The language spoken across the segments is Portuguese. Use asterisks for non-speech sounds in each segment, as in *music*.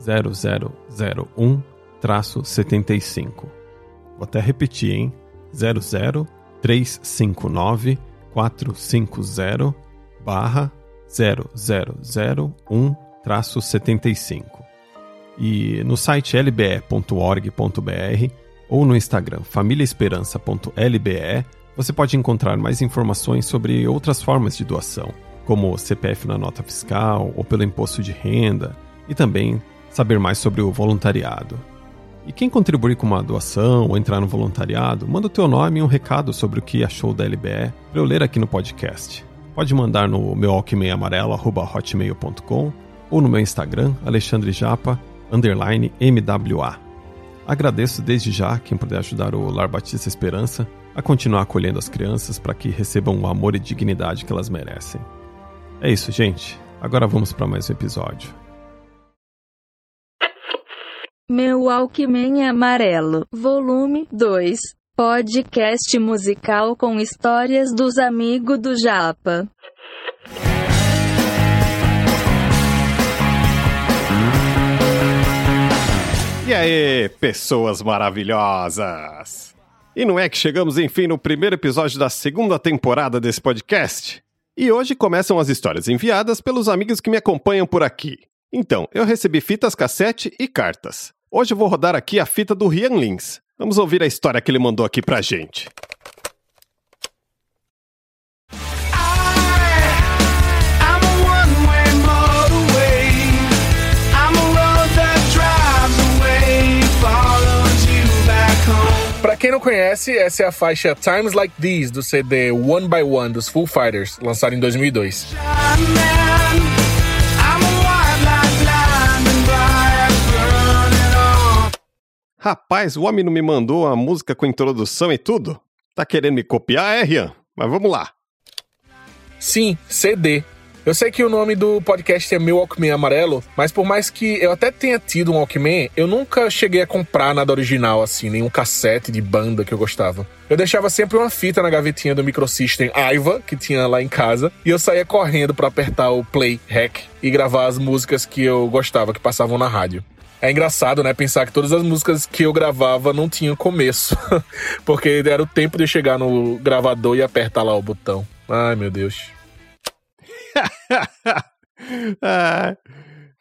0001-75. Vou até repetir, hein? 00359 450 barra 0001-75. E no site lbe.org.br ou no Instagram famíliaesperança.lbe você pode encontrar mais informações sobre outras formas de doação, como CPF na nota fiscal ou pelo imposto de renda, e também saber mais sobre o voluntariado. E quem contribuir com uma doação ou entrar no voluntariado, manda o teu nome e um recado sobre o que achou da LBE para eu ler aqui no podcast. Pode mandar no meu alquimeamarelo.hotmail.com ou no meu Instagram, Alexandre Japa, underline MWA. Agradeço desde já quem puder ajudar o Lar Batista Esperança a continuar acolhendo as crianças para que recebam o amor e dignidade que elas merecem. É isso, gente. Agora vamos para mais um episódio. Meu Walkman Amarelo, Volume 2. Podcast musical com histórias dos amigos do Japa. E aí, pessoas maravilhosas! E não é que chegamos enfim no primeiro episódio da segunda temporada desse podcast? E hoje começam as histórias enviadas pelos amigos que me acompanham por aqui. Então, eu recebi fitas cassete e cartas. Hoje eu vou rodar aqui a fita do Rian Lins. Vamos ouvir a história que ele mandou aqui pra gente. Pra quem não conhece, essa é a faixa Times Like These do CD One by One dos Foo Fighters, lançado em 2002. Rapaz, o homem não me mandou a música com introdução e tudo? Tá querendo me copiar, é, Rian? Mas vamos lá. Sim, CD. Eu sei que o nome do podcast é Meu Walkman Amarelo, mas por mais que eu até tenha tido um Walkman, eu nunca cheguei a comprar nada original assim, nenhum cassete de banda que eu gostava. Eu deixava sempre uma fita na gavetinha do Microsystem Aiva, que tinha lá em casa, e eu saía correndo para apertar o play hack e gravar as músicas que eu gostava, que passavam na rádio. É engraçado, né, pensar que todas as músicas que eu gravava não tinham começo, *laughs* porque era o tempo de chegar no gravador e apertar lá o botão. Ai, meu Deus. *laughs*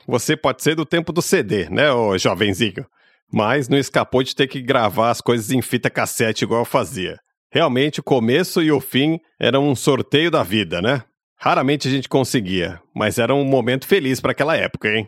Você pode ser do tempo do CD, né, ô jovenzinho? Mas não escapou de ter que gravar as coisas em fita cassete igual eu fazia. Realmente, o começo e o fim eram um sorteio da vida, né? Raramente a gente conseguia, mas era um momento feliz para aquela época, hein?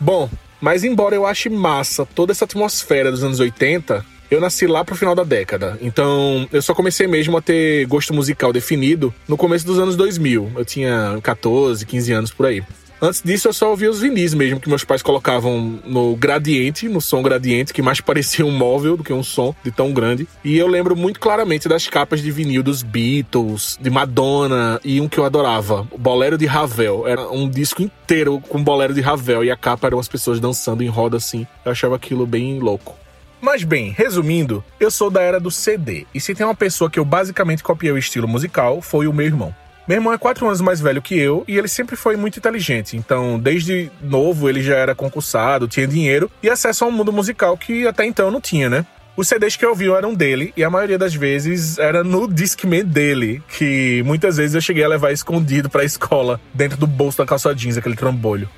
Bom, mas embora eu ache massa toda essa atmosfera dos anos 80, eu nasci lá pro final da década. Então, eu só comecei mesmo a ter gosto musical definido no começo dos anos 2000. Eu tinha 14, 15 anos por aí. Antes disso, eu só ouvia os vinis mesmo, que meus pais colocavam no gradiente, no som gradiente, que mais *laughs* parecia um móvel do que um som de tão grande. E eu lembro muito claramente das capas de vinil dos Beatles, de Madonna e um que eu adorava, o Bolero de Ravel. Era um disco inteiro com Bolero de Ravel e a capa eram as pessoas dançando em roda assim. Eu achava aquilo bem louco. Mas bem, resumindo, eu sou da era do CD, e se tem uma pessoa que eu basicamente copiei o estilo musical, foi o meu irmão. Meu irmão é quatro anos mais velho que eu e ele sempre foi muito inteligente. Então, desde novo, ele já era concursado, tinha dinheiro e acesso a um mundo musical que até então não tinha, né? Os CDs que eu ouvi eram dele e a maioria das vezes era no Discman dele, que muitas vezes eu cheguei a levar escondido pra escola, dentro do bolso da calça jeans, aquele trambolho.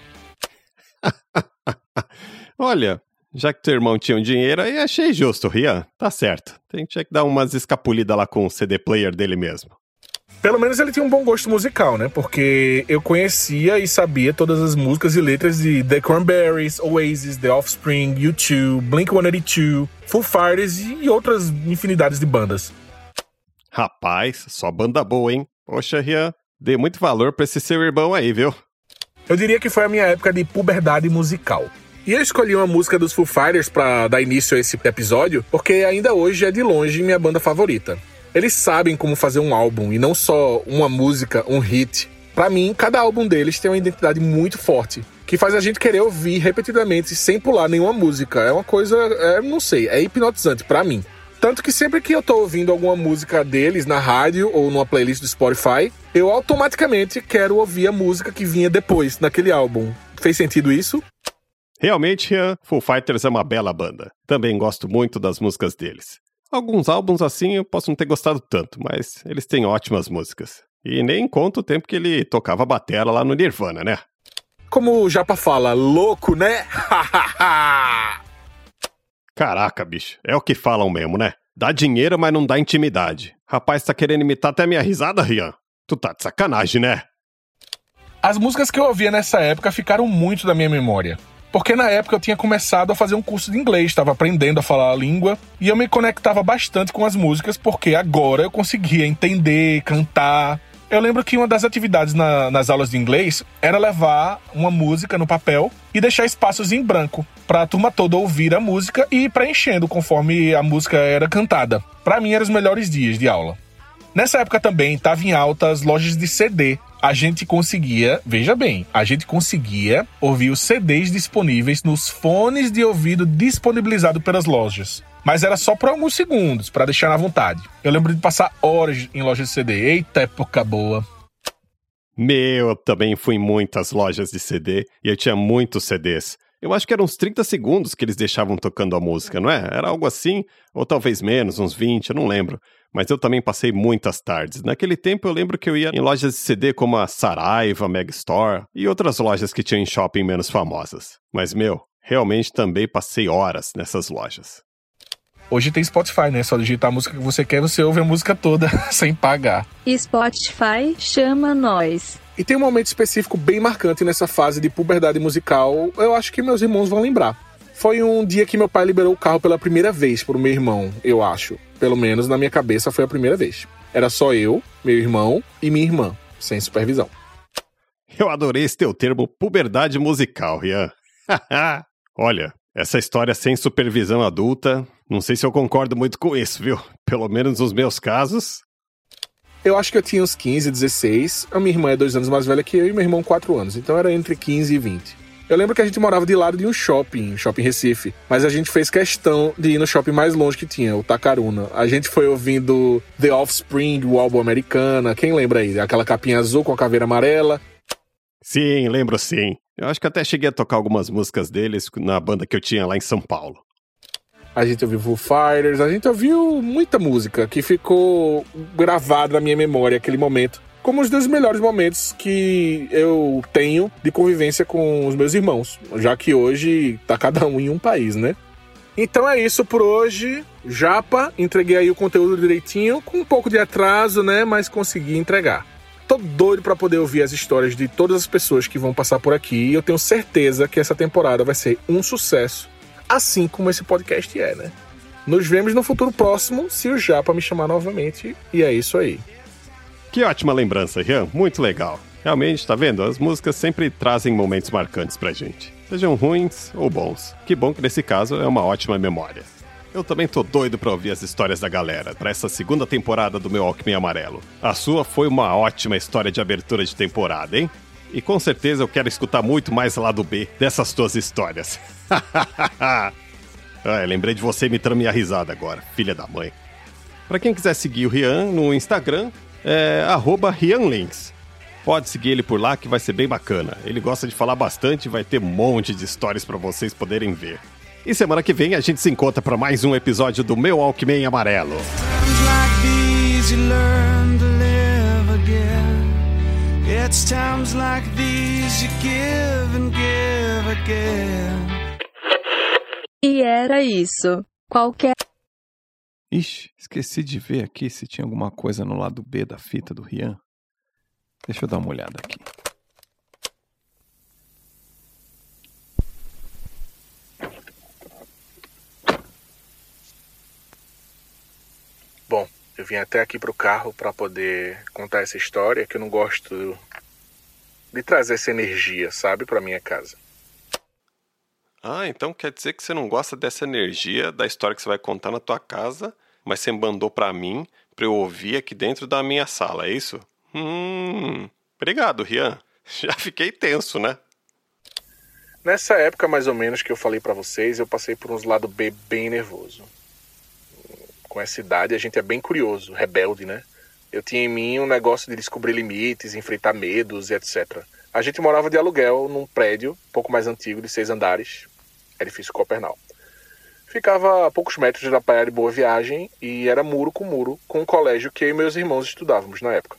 *laughs* Olha, Já que teu irmão tinha um dinheiro, aí achei justo, Rian. Tá certo. Tem que dar umas escapulidas lá com o CD player dele mesmo. Pelo menos ele tinha um bom gosto musical, né? Porque eu conhecia e sabia todas as músicas e letras de The Cranberries, Oasis, The Offspring, U2, Blink-182, Foo Fighters e outras infinidades de bandas. Rapaz, só banda boa, hein? Poxa, Rian, dê muito valor pra esse seu irmão aí, viu? Eu diria que foi a minha época de puberdade musical. E eu escolhi uma música dos Foo Fighters para dar início a esse episódio, porque ainda hoje é de longe minha banda favorita. Eles sabem como fazer um álbum e não só uma música, um hit. Para mim, cada álbum deles tem uma identidade muito forte, que faz a gente querer ouvir repetidamente sem pular nenhuma música. É uma coisa, é, não sei, é hipnotizante para mim. Tanto que sempre que eu tô ouvindo alguma música deles na rádio ou numa playlist do Spotify, eu automaticamente quero ouvir a música que vinha depois, naquele álbum. Fez sentido isso? Realmente, Foo Fighters é uma bela banda. Também gosto muito das músicas deles. Alguns álbuns assim eu posso não ter gostado tanto, mas eles têm ótimas músicas. E nem conta o tempo que ele tocava batera lá no Nirvana, né? Como o Japa fala, louco, né? *laughs* Caraca, bicho, é o que falam mesmo, né? Dá dinheiro, mas não dá intimidade. Rapaz, tá querendo imitar até minha risada, Rian? Tu tá de sacanagem, né? As músicas que eu ouvia nessa época ficaram muito da minha memória. Porque na época eu tinha começado a fazer um curso de inglês, estava aprendendo a falar a língua e eu me conectava bastante com as músicas porque agora eu conseguia entender, cantar. Eu lembro que uma das atividades na, nas aulas de inglês era levar uma música no papel e deixar espaços em branco para a turma toda ouvir a música e ir preenchendo conforme a música era cantada. Para mim eram os melhores dias de aula. Nessa época também estava em alta as lojas de CD a gente conseguia, veja bem, a gente conseguia ouvir os CDs disponíveis nos fones de ouvido disponibilizados pelas lojas. Mas era só por alguns segundos, para deixar na vontade. Eu lembro de passar horas em lojas de CD. Eita época boa. Meu, eu também fui em muitas lojas de CD e eu tinha muitos CDs. Eu acho que eram uns 30 segundos que eles deixavam tocando a música, não é? Era algo assim, ou talvez menos, uns 20, eu não lembro mas eu também passei muitas tardes. Naquele tempo eu lembro que eu ia em lojas de CD como a Saraiva, Megastore e outras lojas que tinham em shopping menos famosas. Mas, meu, realmente também passei horas nessas lojas. Hoje tem Spotify, né? Só digitar a música que você quer, você ouve a música toda *laughs* sem pagar. Spotify chama nós. E tem um momento específico bem marcante nessa fase de puberdade musical, eu acho que meus irmãos vão lembrar. Foi um dia que meu pai liberou o carro pela primeira vez pro meu irmão, eu acho. Pelo menos na minha cabeça foi a primeira vez. Era só eu, meu irmão e minha irmã, sem supervisão. Eu adorei esse teu termo puberdade musical, Rian. *laughs* Olha, essa história sem supervisão adulta, não sei se eu concordo muito com isso, viu? Pelo menos nos meus casos. Eu acho que eu tinha uns 15, 16. A minha irmã é dois anos mais velha que eu e meu irmão quatro anos. Então era entre 15 e 20. Eu lembro que a gente morava de lado de um shopping, Shopping Recife, mas a gente fez questão de ir no shopping mais longe que tinha, o Tacaruna. A gente foi ouvindo The Offspring, o álbum americana. Quem lembra aí? Aquela capinha azul com a caveira amarela. Sim, lembro sim. Eu acho que até cheguei a tocar algumas músicas deles na banda que eu tinha lá em São Paulo. A gente ouviu Foo Fighters, a gente ouviu muita música que ficou gravada na minha memória aquele momento como os dos melhores momentos que eu tenho de convivência com os meus irmãos, já que hoje tá cada um em um país, né? Então é isso por hoje. Japa, entreguei aí o conteúdo direitinho, com um pouco de atraso, né? Mas consegui entregar. Tô doido para poder ouvir as histórias de todas as pessoas que vão passar por aqui e eu tenho certeza que essa temporada vai ser um sucesso, assim como esse podcast é, né? Nos vemos no futuro próximo, se o Japa me chamar novamente, e é isso aí. Que ótima lembrança, Rian. Muito legal. Realmente, tá vendo? As músicas sempre trazem momentos marcantes pra gente. Sejam ruins ou bons. Que bom que nesse caso é uma ótima memória. Eu também tô doido pra ouvir as histórias da galera para essa segunda temporada do meu Alckmin Amarelo. A sua foi uma ótima história de abertura de temporada, hein? E com certeza eu quero escutar muito mais lá do B dessas tuas histórias. *laughs* ah, lembrei de você imitando minha risada agora, filha da mãe. Para quem quiser seguir o Rian no Instagram, é RianLinks. Pode seguir ele por lá que vai ser bem bacana. Ele gosta de falar bastante e vai ter um monte de histórias para vocês poderem ver. E semana que vem a gente se encontra para mais um episódio do Meu Alckmin Amarelo. It's times like these you give and give again. E era isso. Qualquer. Ixi, esqueci de ver aqui se tinha alguma coisa no lado B da fita do Rian. Deixa eu dar uma olhada aqui. Bom, eu vim até aqui pro carro para poder contar essa história, que eu não gosto de trazer essa energia, sabe, para minha casa. Ah, então quer dizer que você não gosta dessa energia da história que você vai contar na tua casa, mas você mandou para mim para eu ouvir aqui dentro da minha sala, é isso? Hum, obrigado, Rian. *laughs* Já fiquei tenso, né? Nessa época, mais ou menos, que eu falei para vocês, eu passei por uns lado B bem nervoso. Com essa idade, a gente é bem curioso, rebelde, né? Eu tinha em mim um negócio de descobrir limites, enfrentar medos e etc. A gente morava de aluguel num prédio, um pouco mais antigo, de seis andares, edifício Copernal. Ficava a poucos metros da praia de Boa Viagem e era muro com muro com um colégio que eu e meus irmãos estudávamos na época.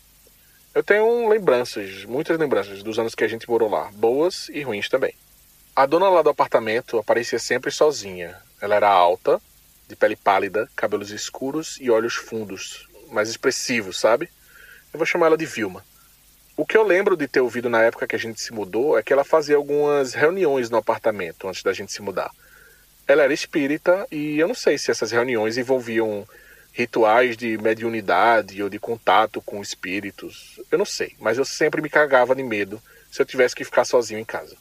Eu tenho lembranças, muitas lembranças dos anos que a gente morou lá, boas e ruins também. A dona lá do apartamento aparecia sempre sozinha. Ela era alta, de pele pálida, cabelos escuros e olhos fundos, mais expressivos, sabe? Eu vou chamar ela de Vilma. O que eu lembro de ter ouvido na época que a gente se mudou é que ela fazia algumas reuniões no apartamento antes da gente se mudar. Ela era espírita e eu não sei se essas reuniões envolviam rituais de mediunidade ou de contato com espíritos. Eu não sei, mas eu sempre me cagava de medo se eu tivesse que ficar sozinho em casa.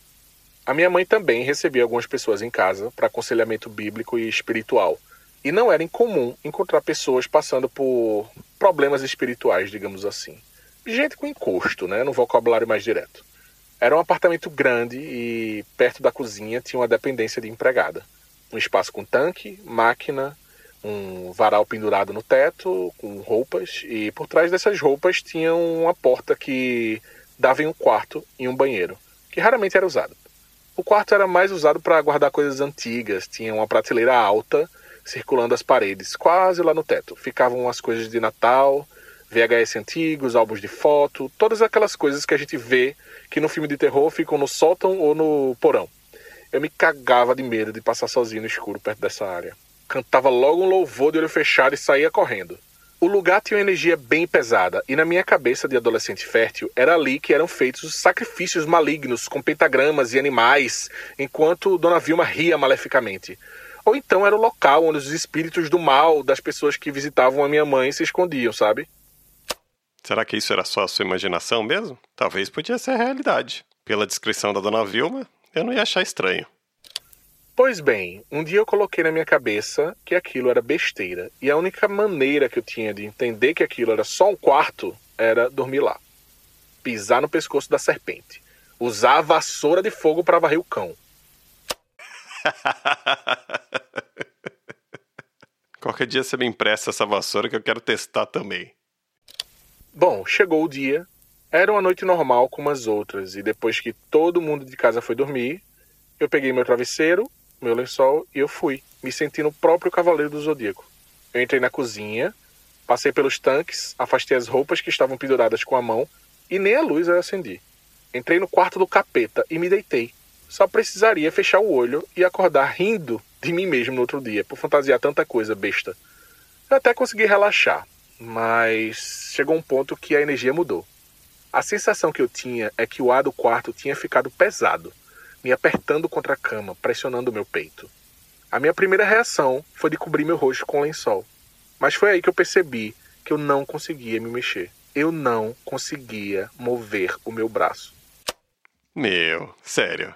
A minha mãe também recebia algumas pessoas em casa para aconselhamento bíblico e espiritual. E não era incomum encontrar pessoas passando por problemas espirituais, digamos assim. Gente com encosto, né, no vocabulário mais direto. Era um apartamento grande e perto da cozinha tinha uma dependência de empregada. Um espaço com tanque, máquina, um varal pendurado no teto com roupas e por trás dessas roupas tinha uma porta que dava em um quarto e um banheiro, que raramente era usado. O quarto era mais usado para guardar coisas antigas, tinha uma prateleira alta circulando as paredes, quase lá no teto. Ficavam as coisas de Natal, VHS antigos, álbuns de foto, todas aquelas coisas que a gente vê que no filme de terror ficam no sótão ou no porão. Eu me cagava de medo de passar sozinho no escuro perto dessa área. Cantava logo um louvor de olho fechado e saía correndo. O lugar tinha uma energia bem pesada, e na minha cabeça de adolescente fértil, era ali que eram feitos os sacrifícios malignos com pentagramas e animais, enquanto Dona Vilma ria maleficamente. Ou então era o local onde os espíritos do mal das pessoas que visitavam a minha mãe se escondiam, sabe? Será que isso era só a sua imaginação mesmo? Talvez podia ser a realidade. Pela descrição da Dona Vilma, eu não ia achar estranho. Pois bem, um dia eu coloquei na minha cabeça que aquilo era besteira, e a única maneira que eu tinha de entender que aquilo era só um quarto era dormir lá. Pisar no pescoço da serpente. Usar a vassoura de fogo para varrer o cão. *laughs* Qualquer dia você me empresta essa vassoura que eu quero testar também. Bom, chegou o dia. Era uma noite normal como as outras, e depois que todo mundo de casa foi dormir, eu peguei meu travesseiro, meu lençol e eu fui, me sentindo o próprio cavaleiro do zodíaco. Eu entrei na cozinha, passei pelos tanques, afastei as roupas que estavam penduradas com a mão e nem a luz eu acendi. Entrei no quarto do capeta e me deitei. Só precisaria fechar o olho e acordar rindo de mim mesmo no outro dia, por fantasiar tanta coisa besta. Eu até consegui relaxar, mas chegou um ponto que a energia mudou. A sensação que eu tinha é que o ar do quarto tinha ficado pesado me apertando contra a cama, pressionando meu peito. A minha primeira reação foi de cobrir meu rosto com lençol. Mas foi aí que eu percebi que eu não conseguia me mexer. Eu não conseguia mover o meu braço. Meu, sério.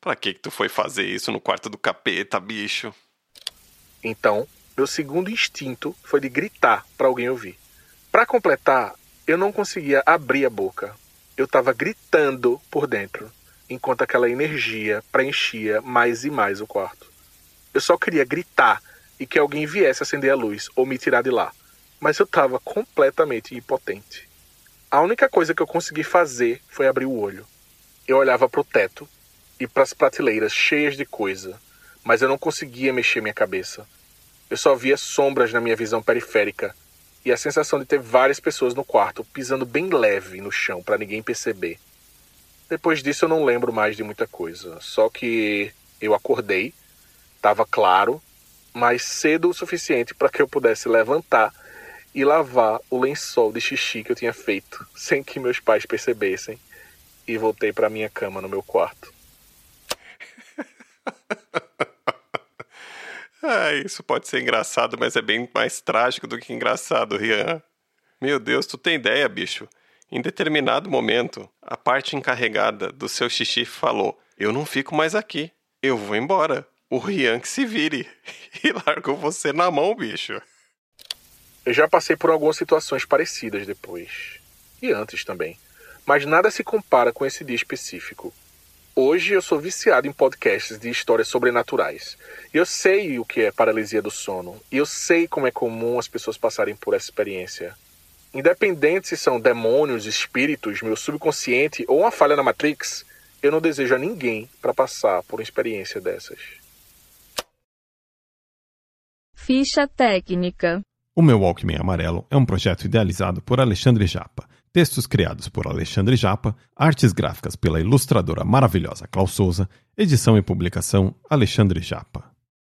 Pra que que tu foi fazer isso no quarto do capeta, bicho? Então, meu segundo instinto foi de gritar para alguém ouvir. Para completar, eu não conseguia abrir a boca. Eu estava gritando por dentro enquanto aquela energia preenchia mais e mais o quarto. Eu só queria gritar e que alguém viesse acender a luz ou me tirar de lá, mas eu estava completamente impotente. A única coisa que eu consegui fazer foi abrir o olho. Eu olhava para o teto e para as prateleiras cheias de coisa, mas eu não conseguia mexer minha cabeça. Eu só via sombras na minha visão periférica e a sensação de ter várias pessoas no quarto pisando bem leve no chão para ninguém perceber. Depois disso eu não lembro mais de muita coisa. Só que eu acordei, Tava claro, mas cedo o suficiente para que eu pudesse levantar e lavar o lençol de xixi que eu tinha feito, *laughs* sem que meus pais percebessem, e voltei para minha cama no meu quarto. *laughs* ah, isso pode ser engraçado, mas é bem mais trágico do que engraçado, Rian. Meu Deus, tu tem ideia, bicho? Em determinado momento, a parte encarregada do seu xixi falou: Eu não fico mais aqui, eu vou embora. O Rian que se vire. *laughs* E largou você na mão, bicho. Eu já passei por algumas situações parecidas depois. E antes também. Mas nada se compara com esse dia específico. Hoje eu sou viciado em podcasts de histórias sobrenaturais. E eu sei o que é paralisia do sono. E eu sei como é comum as pessoas passarem por essa experiência. Independente se são demônios, espíritos, meu subconsciente ou uma falha na Matrix, eu não desejo a ninguém para passar por uma experiência dessas. Ficha técnica. O meu Walkman Amarelo é um projeto idealizado por Alexandre Japa Textos criados por Alexandre Japa, artes gráficas pela ilustradora maravilhosa Klaus Souza, edição e publicação Alexandre Japa.